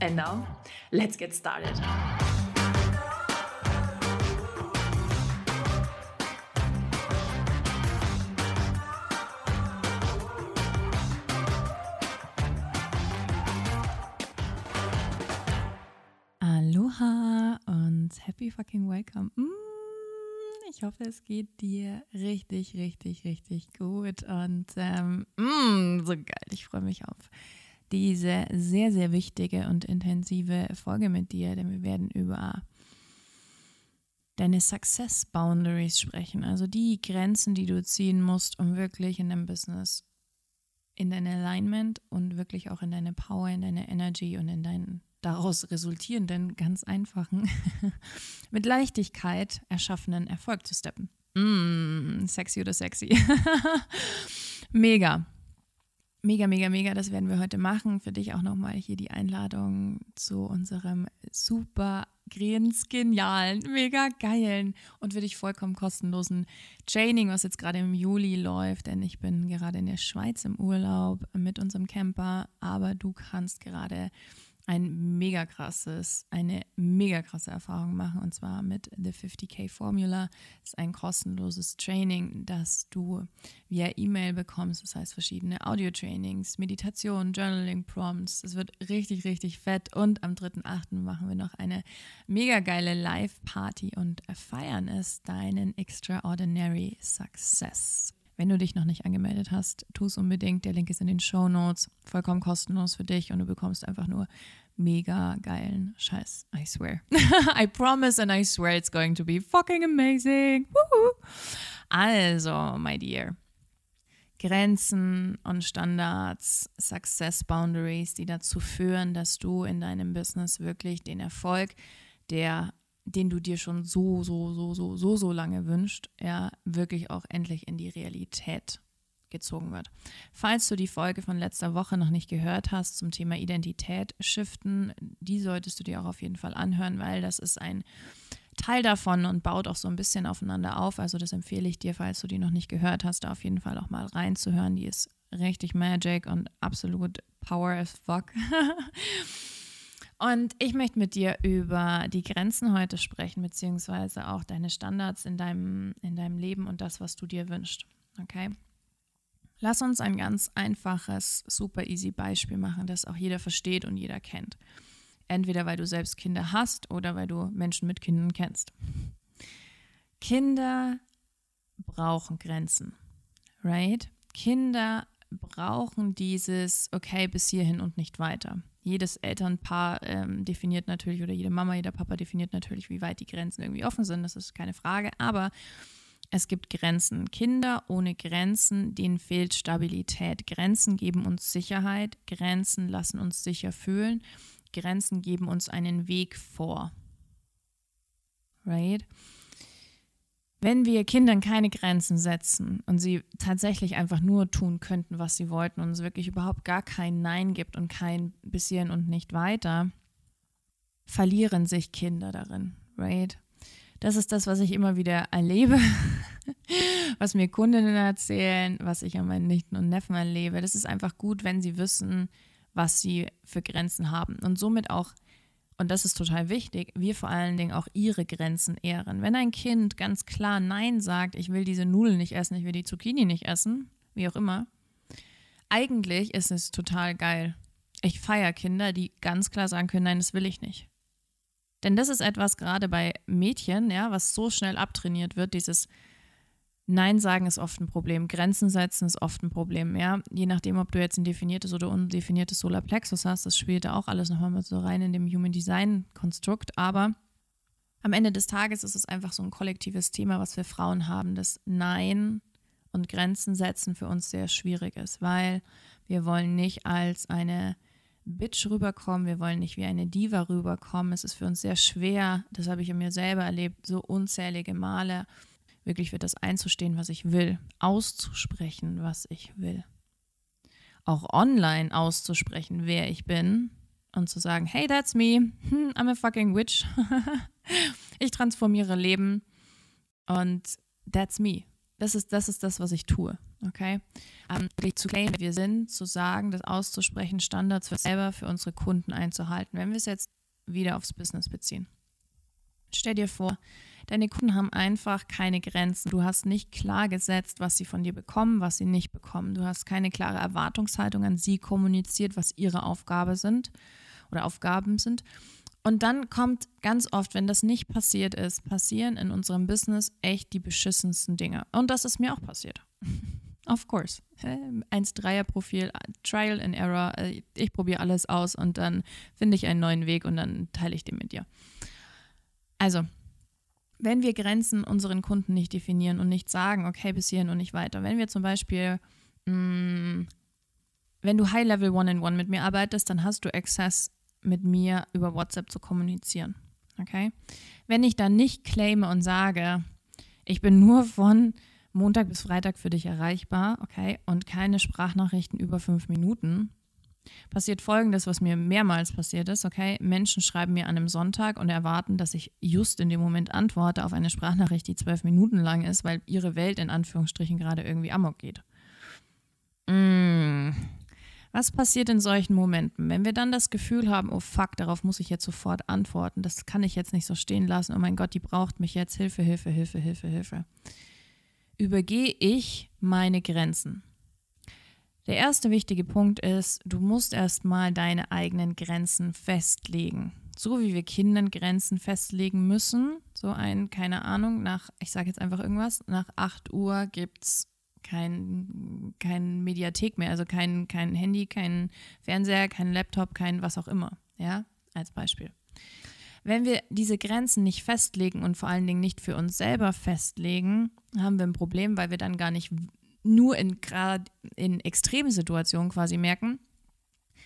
And now, let's get started. Aloha und happy fucking welcome. Mm, ich hoffe, es geht dir richtig, richtig, richtig gut und ähm, mm, so geil. Ich freue mich auf diese sehr, sehr wichtige und intensive Folge mit dir, denn wir werden über deine Success Boundaries sprechen, also die Grenzen, die du ziehen musst, um wirklich in deinem Business in dein Alignment und wirklich auch in deine Power, in deine Energy und in deinen daraus resultierenden, ganz einfachen, mit Leichtigkeit erschaffenen Erfolg zu steppen. Mm, sexy oder sexy. Mega. Mega, mega, mega, das werden wir heute machen. Für dich auch nochmal hier die Einladung zu unserem super genialen, mega geilen und für dich vollkommen kostenlosen Training, was jetzt gerade im Juli läuft, denn ich bin gerade in der Schweiz im Urlaub mit unserem Camper, aber du kannst gerade ein mega krasses, eine mega krasse Erfahrung machen und zwar mit The 50k Formula. Das ist ein kostenloses Training, das du via E-Mail bekommst. Das heißt verschiedene Audio-Trainings, Meditation, Journaling Prompts. Es wird richtig, richtig fett und am 3.8. machen wir noch eine mega geile Live-Party und feiern es deinen Extraordinary Success. Wenn du dich noch nicht angemeldet hast, tu es unbedingt. Der Link ist in den Show Notes. Vollkommen kostenlos für dich und du bekommst einfach nur mega geilen Scheiß. I swear. I promise and I swear it's going to be fucking amazing. Woohoo. Also, my dear. Grenzen und Standards, Success Boundaries, die dazu führen, dass du in deinem Business wirklich den Erfolg, der den du dir schon so, so, so, so, so, so lange wünscht, ja, wirklich auch endlich in die Realität gezogen wird. Falls du die Folge von letzter Woche noch nicht gehört hast zum Thema Identität shiften, die solltest du dir auch auf jeden Fall anhören, weil das ist ein Teil davon und baut auch so ein bisschen aufeinander auf. Also das empfehle ich dir, falls du die noch nicht gehört hast, da auf jeden Fall auch mal reinzuhören. Die ist richtig magic und absolut power as fuck. Und ich möchte mit dir über die Grenzen heute sprechen, beziehungsweise auch deine Standards in deinem, in deinem Leben und das, was du dir wünschst. Okay? Lass uns ein ganz einfaches, super easy Beispiel machen, das auch jeder versteht und jeder kennt. Entweder weil du selbst Kinder hast oder weil du Menschen mit Kindern kennst. Kinder brauchen Grenzen, right? Kinder brauchen dieses, okay, bis hierhin und nicht weiter jedes Elternpaar ähm, definiert natürlich oder jede Mama, jeder Papa definiert natürlich, wie weit die Grenzen irgendwie offen sind. Das ist keine Frage. Aber es gibt Grenzen. Kinder ohne Grenzen, denen fehlt Stabilität. Grenzen geben uns Sicherheit. Grenzen lassen uns sicher fühlen. Grenzen geben uns einen Weg vor. Right? Wenn wir Kindern keine Grenzen setzen und sie tatsächlich einfach nur tun könnten, was sie wollten und es wirklich überhaupt gar kein Nein gibt und kein bisschen und nicht weiter, verlieren sich Kinder darin, right? Das ist das, was ich immer wieder erlebe, was mir Kundinnen erzählen, was ich an meinen Nichten und Neffen erlebe. Das ist einfach gut, wenn sie wissen, was sie für Grenzen haben und somit auch und das ist total wichtig, wir vor allen Dingen auch ihre Grenzen ehren. Wenn ein Kind ganz klar Nein sagt, ich will diese Nudeln nicht essen, ich will die Zucchini nicht essen, wie auch immer, eigentlich ist es total geil. Ich feiere Kinder, die ganz klar sagen können, nein, das will ich nicht. Denn das ist etwas gerade bei Mädchen, ja, was so schnell abtrainiert wird, dieses Nein sagen ist oft ein Problem. Grenzen setzen ist oft ein Problem. Ja? Je nachdem, ob du jetzt ein definiertes oder undefiniertes Solarplexus hast, das spielt da auch alles nochmal mit so rein in dem Human Design Konstrukt. Aber am Ende des Tages ist es einfach so ein kollektives Thema, was wir Frauen haben, dass Nein und Grenzen setzen für uns sehr schwierig ist, weil wir wollen nicht als eine Bitch rüberkommen, wir wollen nicht wie eine Diva rüberkommen. Es ist für uns sehr schwer, das habe ich in mir selber erlebt, so unzählige Male, wirklich für das einzustehen, was ich will, auszusprechen, was ich will. Auch online auszusprechen, wer ich bin und zu sagen, hey, that's me, I'm a fucking witch. ich transformiere Leben und that's me. Das ist, das ist das, was ich tue. Okay? Um, wirklich zu claimen, wir sind, zu sagen, das auszusprechen, Standards für selber, für unsere Kunden einzuhalten. Wenn wir es jetzt wieder aufs Business beziehen. Stell dir vor, deine Kunden haben einfach keine Grenzen. Du hast nicht klar gesetzt, was sie von dir bekommen, was sie nicht bekommen. Du hast keine klare Erwartungshaltung an sie kommuniziert, was ihre Aufgabe sind oder Aufgaben sind. Und dann kommt ganz oft, wenn das nicht passiert ist, passieren in unserem Business echt die beschissensten Dinge. Und das ist mir auch passiert. of course. 1-3er-Profil, Trial and Error. Äh, ich probiere alles aus und dann finde ich einen neuen Weg und dann teile ich den mit dir. Also, wenn wir Grenzen unseren Kunden nicht definieren und nicht sagen, okay, bis hierhin und nicht weiter. Wenn wir zum Beispiel, mh, mm, wenn du High-Level One-in-One mit mir arbeitest, dann hast du Access mit mir über WhatsApp zu kommunizieren. Okay? Wenn ich dann nicht claime und sage, ich bin nur von Montag bis Freitag für dich erreichbar, okay, und keine Sprachnachrichten über fünf Minuten, passiert folgendes, was mir mehrmals passiert ist, okay? Menschen schreiben mir an einem Sonntag und erwarten, dass ich just in dem Moment antworte auf eine Sprachnachricht, die zwölf Minuten lang ist, weil ihre Welt in Anführungsstrichen gerade irgendwie amok geht. Mmh. Was passiert in solchen Momenten? Wenn wir dann das Gefühl haben, oh fuck, darauf muss ich jetzt sofort antworten, das kann ich jetzt nicht so stehen lassen, oh mein Gott, die braucht mich jetzt, Hilfe, Hilfe, Hilfe, Hilfe, Hilfe. Übergehe ich meine Grenzen? Der erste wichtige Punkt ist, du musst erstmal deine eigenen Grenzen festlegen. So wie wir Kindern Grenzen festlegen müssen. So ein, keine Ahnung, nach, ich sage jetzt einfach irgendwas, nach 8 Uhr gibt es kein, kein Mediathek mehr, also kein, kein Handy, kein Fernseher, kein Laptop, kein was auch immer. Ja, als Beispiel. Wenn wir diese Grenzen nicht festlegen und vor allen Dingen nicht für uns selber festlegen, haben wir ein Problem, weil wir dann gar nicht nur in in extremen Situationen quasi merken,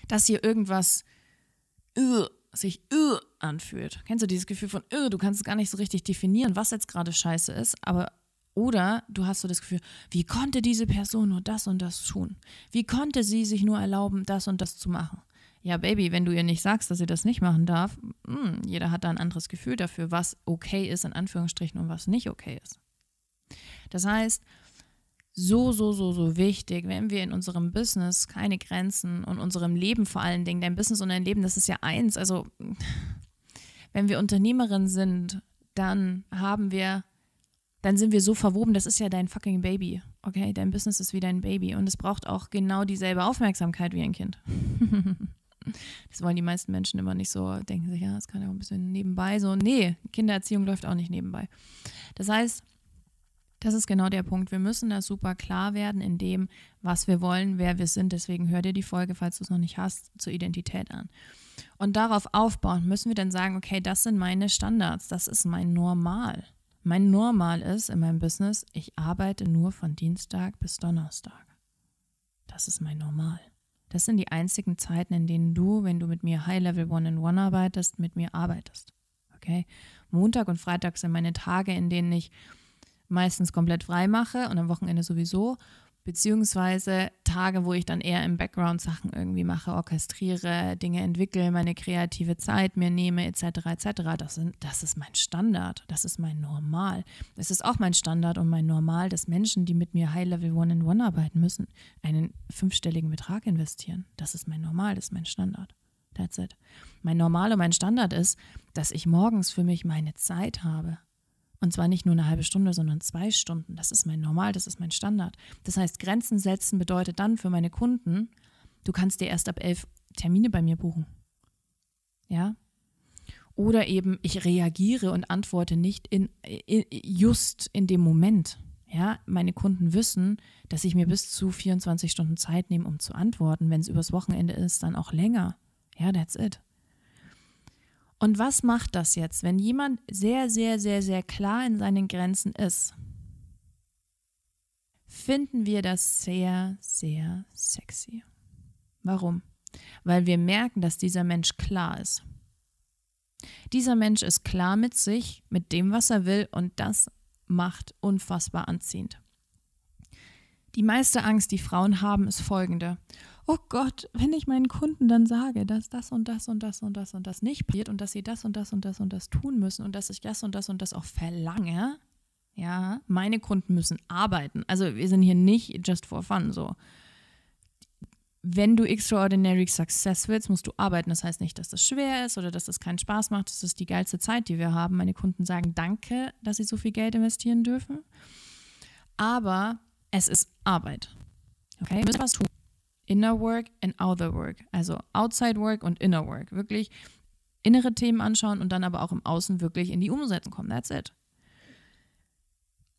dass hier irgendwas uh, sich uh, anfühlt. Kennst du dieses Gefühl von, uh, du kannst es gar nicht so richtig definieren, was jetzt gerade scheiße ist, aber oder du hast so das Gefühl, wie konnte diese Person nur das und das tun? Wie konnte sie sich nur erlauben, das und das zu machen? Ja, Baby, wenn du ihr nicht sagst, dass sie das nicht machen darf, mh, hm, jeder hat da ein anderes Gefühl dafür, was okay ist, in Anführungsstrichen, und was nicht okay ist. Das heißt, so, so, so, so wichtig, wenn wir in unserem Business keine Grenzen und unserem Leben vor allen Dingen, dein Business und dein Leben, das ist ja eins. Also, wenn wir Unternehmerin sind, dann haben wir dann sind wir so verwoben, das ist ja dein fucking Baby. Okay, dein Business ist wie dein Baby und es braucht auch genau dieselbe Aufmerksamkeit wie ein Kind. das wollen die meisten Menschen immer nicht so, denken sich, ja, das kann ja auch ein bisschen nebenbei so. Nee, Kindererziehung läuft auch nicht nebenbei. Das heißt, das ist genau der Punkt. Wir müssen da super klar werden in dem, was wir wollen, wer wir sind. Deswegen hör dir die Folge, falls du es noch nicht hast, zur Identität an. Und darauf aufbauen müssen wir dann sagen, okay, das sind meine Standards, das ist mein Normal. Mein Normal ist in meinem Business, ich arbeite nur von Dienstag bis Donnerstag. Das ist mein Normal. Das sind die einzigen Zeiten, in denen du, wenn du mit mir High-Level One-in-One arbeitest, mit mir arbeitest. Okay? Montag und Freitag sind meine Tage, in denen ich meistens komplett frei mache und am Wochenende sowieso beziehungsweise Tage, wo ich dann eher im Background Sachen irgendwie mache, orchestriere, Dinge entwickle, meine kreative Zeit mir nehme, etc., etc. Das, sind, das ist mein Standard, das ist mein Normal. Es ist auch mein Standard und mein Normal, dass Menschen, die mit mir High-Level One-in-One arbeiten müssen, einen fünfstelligen Betrag investieren. Das ist mein Normal, das ist mein Standard. That's it. Mein Normal und mein Standard ist, dass ich morgens für mich meine Zeit habe. Und zwar nicht nur eine halbe Stunde, sondern zwei Stunden. Das ist mein Normal, das ist mein Standard. Das heißt, Grenzen setzen bedeutet dann für meine Kunden, du kannst dir erst ab elf Termine bei mir buchen. Ja? Oder eben, ich reagiere und antworte nicht in, in, just in dem Moment. Ja, meine Kunden wissen, dass ich mir bis zu 24 Stunden Zeit nehme, um zu antworten. Wenn es übers Wochenende ist, dann auch länger. Ja, that's it. Und was macht das jetzt, wenn jemand sehr, sehr, sehr, sehr klar in seinen Grenzen ist? Finden wir das sehr, sehr sexy. Warum? Weil wir merken, dass dieser Mensch klar ist. Dieser Mensch ist klar mit sich, mit dem, was er will und das macht unfassbar anziehend. Die meiste Angst, die Frauen haben, ist folgende. Oh Gott, wenn ich meinen Kunden dann sage, dass das und das und das und das und das nicht passiert und dass sie das und das und das und das tun müssen und dass ich das und das und das auch verlange, ja, meine Kunden müssen arbeiten. Also wir sind hier nicht just for fun so. Wenn du extraordinary success willst, musst du arbeiten. Das heißt nicht, dass das schwer ist oder dass das keinen Spaß macht. Das ist die geilste Zeit, die wir haben. Meine Kunden sagen Danke, dass sie so viel Geld investieren dürfen. Aber es ist Arbeit. Okay, wir müssen was tun. Inner Work and Outer Work. Also Outside Work und Inner Work. Wirklich innere Themen anschauen und dann aber auch im Außen wirklich in die Umsetzung kommen. That's it.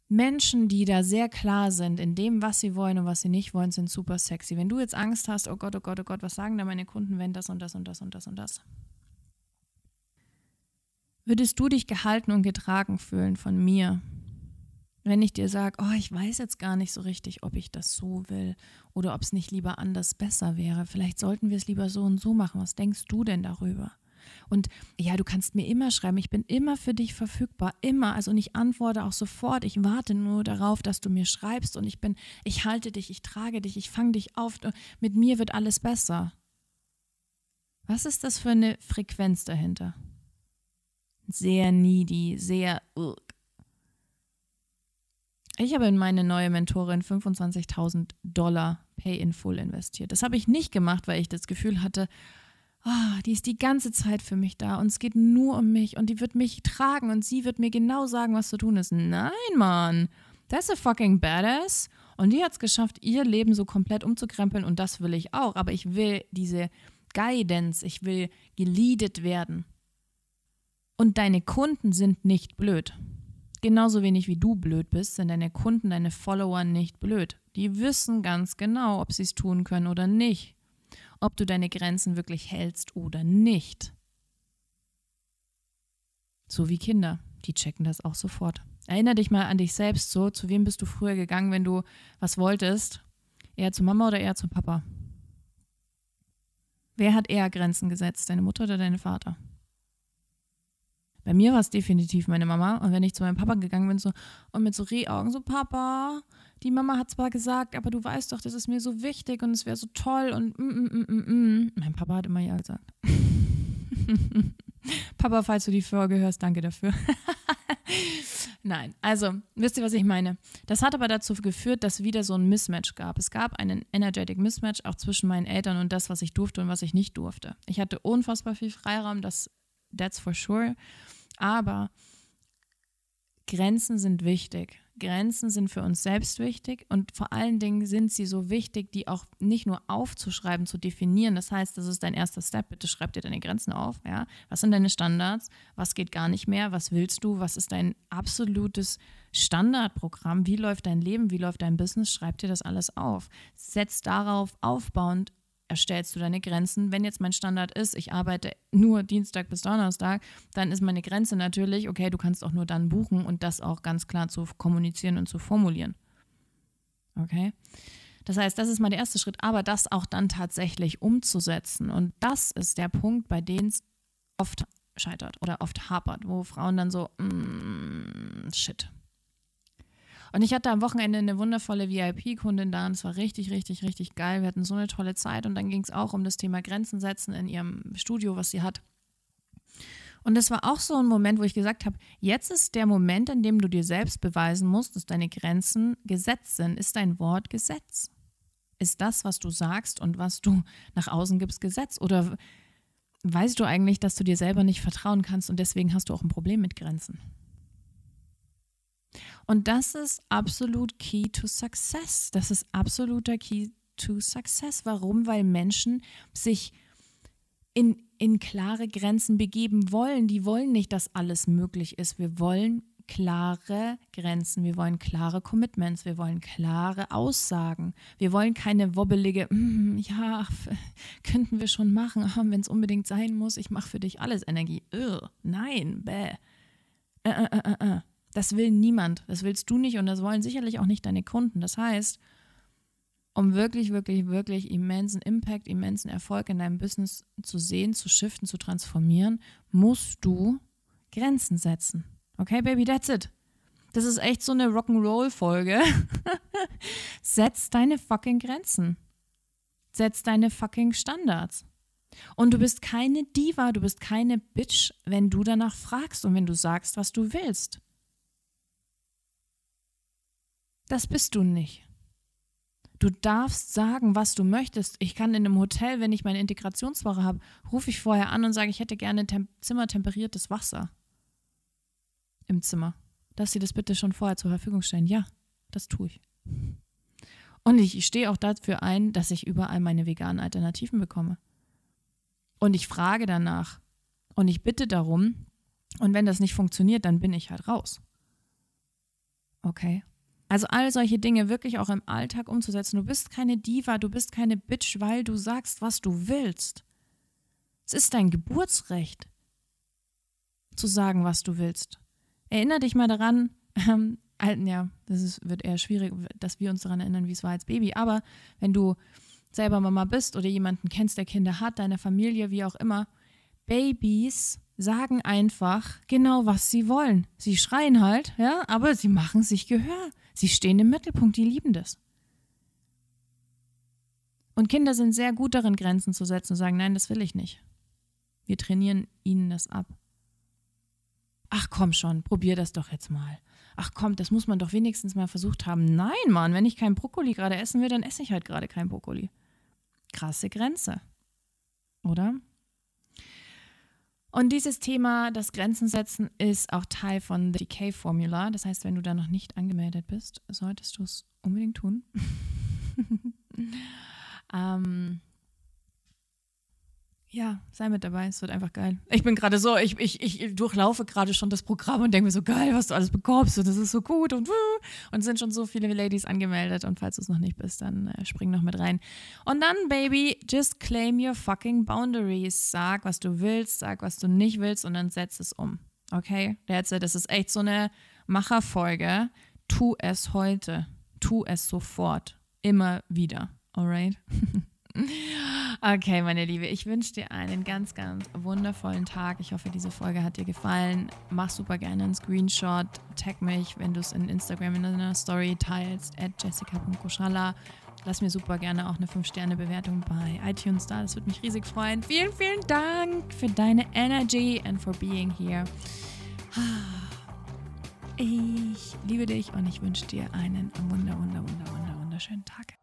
Menschen, die da sehr klar sind in dem, was sie wollen und was sie nicht wollen, sind super sexy. Wenn du jetzt Angst hast, oh Gott, oh Gott, oh Gott, was sagen da meine Kunden, wenn das und das und das und das und das? Würdest du dich gehalten und getragen fühlen von mir, wenn ich dir sage, oh, ich weiß jetzt gar nicht so richtig, ob ich das so will oder ob es nicht lieber anders besser wäre. Vielleicht sollten wir es lieber so und so machen. Was denkst du denn darüber? Und ja, du kannst mir immer schreiben, ich bin immer für dich verfügbar, immer. Also und ich antworte auch sofort. Ich warte nur darauf, dass du mir schreibst und ich bin, ich halte dich, ich trage dich, ich fange dich auf. Mit mir wird alles besser. Was ist das für eine Frequenz dahinter? Sehr needy, sehr. Ich habe in meine neue Mentorin 25.000 Dollar Pay in Full investiert. Das habe ich nicht gemacht, weil ich das Gefühl hatte, oh, die ist die ganze Zeit für mich da und es geht nur um mich und die wird mich tragen und sie wird mir genau sagen, was zu tun ist. Nein, Mann, that's a fucking badass. Und die hat es geschafft, ihr Leben so komplett umzukrempeln und das will ich auch. Aber ich will diese Guidance, ich will geleadet werden. Und deine Kunden sind nicht blöd. Genauso wenig wie du blöd bist, sind deine Kunden, deine Follower nicht blöd. Die wissen ganz genau, ob sie es tun können oder nicht. Ob du deine Grenzen wirklich hältst oder nicht. So wie Kinder, die checken das auch sofort. Erinner dich mal an dich selbst so, zu wem bist du früher gegangen, wenn du was wolltest? Eher zu Mama oder eher zu Papa? Wer hat eher Grenzen gesetzt, deine Mutter oder dein Vater? Bei mir war es definitiv meine Mama. Und wenn ich zu meinem Papa gegangen bin, so und mit so Rehaugen, so Papa, die Mama hat zwar gesagt, aber du weißt doch, das ist mir so wichtig und es wäre so toll und mm, mm, mm, mm, mm. mein Papa hat immer ja gesagt. Papa, falls du die Folge hörst, danke dafür. Nein, also wisst ihr, was ich meine? Das hat aber dazu geführt, dass wieder so ein Mismatch gab. Es gab einen energetic Mismatch auch zwischen meinen Eltern und das, was ich durfte und was ich nicht durfte. Ich hatte unfassbar viel Freiraum, das that's for sure. Aber Grenzen sind wichtig. Grenzen sind für uns selbst wichtig und vor allen Dingen sind sie so wichtig, die auch nicht nur aufzuschreiben, zu definieren. Das heißt, das ist dein erster Step. Bitte schreib dir deine Grenzen auf. Ja? Was sind deine Standards? Was geht gar nicht mehr? Was willst du? Was ist dein absolutes Standardprogramm? Wie läuft dein Leben? Wie läuft dein Business? Schreib dir das alles auf. Setz darauf aufbauend erstellst du deine Grenzen. Wenn jetzt mein Standard ist, ich arbeite nur Dienstag bis Donnerstag, dann ist meine Grenze natürlich, okay, du kannst auch nur dann buchen und das auch ganz klar zu kommunizieren und zu formulieren. Okay? Das heißt, das ist mal der erste Schritt, aber das auch dann tatsächlich umzusetzen. Und das ist der Punkt, bei dem es oft scheitert oder oft hapert, wo Frauen dann so, mm, shit, und ich hatte am Wochenende eine wundervolle VIP-Kundin da und es war richtig, richtig, richtig geil. Wir hatten so eine tolle Zeit und dann ging es auch um das Thema Grenzen setzen in ihrem Studio, was sie hat. Und das war auch so ein Moment, wo ich gesagt habe, jetzt ist der Moment, in dem du dir selbst beweisen musst, dass deine Grenzen gesetzt sind. Ist dein Wort Gesetz? Ist das, was du sagst und was du nach außen gibst, Gesetz? Oder weißt du eigentlich, dass du dir selber nicht vertrauen kannst und deswegen hast du auch ein Problem mit Grenzen? Und das ist absolut Key to Success. Das ist absoluter Key to Success. Warum? Weil Menschen sich in, in klare Grenzen begeben wollen. Die wollen nicht, dass alles möglich ist. Wir wollen klare Grenzen, wir wollen klare Commitments, wir wollen klare Aussagen. Wir wollen keine wobbelige, mm, ja, könnten wir schon machen, wenn es unbedingt sein muss, ich mache für dich alles Energie. Ugh, nein, bäh. Äh, äh, äh, äh. äh. Das will niemand. Das willst du nicht und das wollen sicherlich auch nicht deine Kunden. Das heißt, um wirklich, wirklich, wirklich immensen Impact, immensen Erfolg in deinem Business zu sehen, zu shiften, zu transformieren, musst du Grenzen setzen. Okay, Baby, that's it. Das ist echt so eine Rock'n'Roll-Folge. Setz deine fucking Grenzen. Setz deine fucking Standards. Und du bist keine Diva, du bist keine Bitch, wenn du danach fragst und wenn du sagst, was du willst. Das bist du nicht. Du darfst sagen, was du möchtest. Ich kann in einem Hotel, wenn ich meine Integrationswoche habe, rufe ich vorher an und sage, ich hätte gerne Tem zimmertemperiertes Wasser im Zimmer. Dass sie das bitte schon vorher zur Verfügung stellen. Ja, das tue ich. Und ich stehe auch dafür ein, dass ich überall meine veganen Alternativen bekomme. Und ich frage danach. Und ich bitte darum. Und wenn das nicht funktioniert, dann bin ich halt raus. Okay. Also all solche Dinge wirklich auch im Alltag umzusetzen. Du bist keine Diva, du bist keine Bitch, weil du sagst, was du willst. Es ist dein Geburtsrecht, zu sagen, was du willst. Erinner dich mal daran, ähm, ja, das ist, wird eher schwierig, dass wir uns daran erinnern, wie es war als Baby. Aber wenn du selber Mama bist oder jemanden kennst, der Kinder hat, deine Familie, wie auch immer, Babys sagen einfach genau, was sie wollen. Sie schreien halt, ja, aber sie machen sich Gehör. Sie stehen im Mittelpunkt, die lieben das. Und Kinder sind sehr gut darin, Grenzen zu setzen und sagen, nein, das will ich nicht. Wir trainieren ihnen das ab. Ach komm schon, probier das doch jetzt mal. Ach komm, das muss man doch wenigstens mal versucht haben. Nein, Mann, wenn ich keinen Brokkoli gerade essen will, dann esse ich halt gerade keinen Brokkoli. Krasse Grenze. Oder? Und dieses Thema, das Grenzen setzen, ist auch Teil von The Decay Formula. Das heißt, wenn du da noch nicht angemeldet bist, solltest du es unbedingt tun. ähm, ja, sei mit dabei, es wird einfach geil. Ich bin gerade so, ich, ich, ich durchlaufe gerade schon das Programm und denke mir so, geil, was du alles bekommst und das ist so gut und und sind schon so viele Ladies angemeldet und falls du es noch nicht bist, dann äh, spring noch mit rein. Und dann, Baby, just claim your fucking boundaries. Sag, was du willst, sag, was du nicht willst und dann setz es um. Okay? It. Das ist echt so eine Macherfolge. Tu es heute. Tu es sofort. Immer wieder. Alright? Okay, meine Liebe, ich wünsche dir einen ganz, ganz wundervollen Tag. Ich hoffe, diese Folge hat dir gefallen. Mach super gerne einen Screenshot, tag mich, wenn du es in Instagram in einer Story teilst, at jessica.koschalla. Lass mir super gerne auch eine 5-Sterne-Bewertung bei iTunes da. Das würde mich riesig freuen. Vielen, vielen Dank für deine Energy and for being here. Ich liebe dich und ich wünsche dir einen wunder, wunder, wunder, wunder, wunderschönen Tag.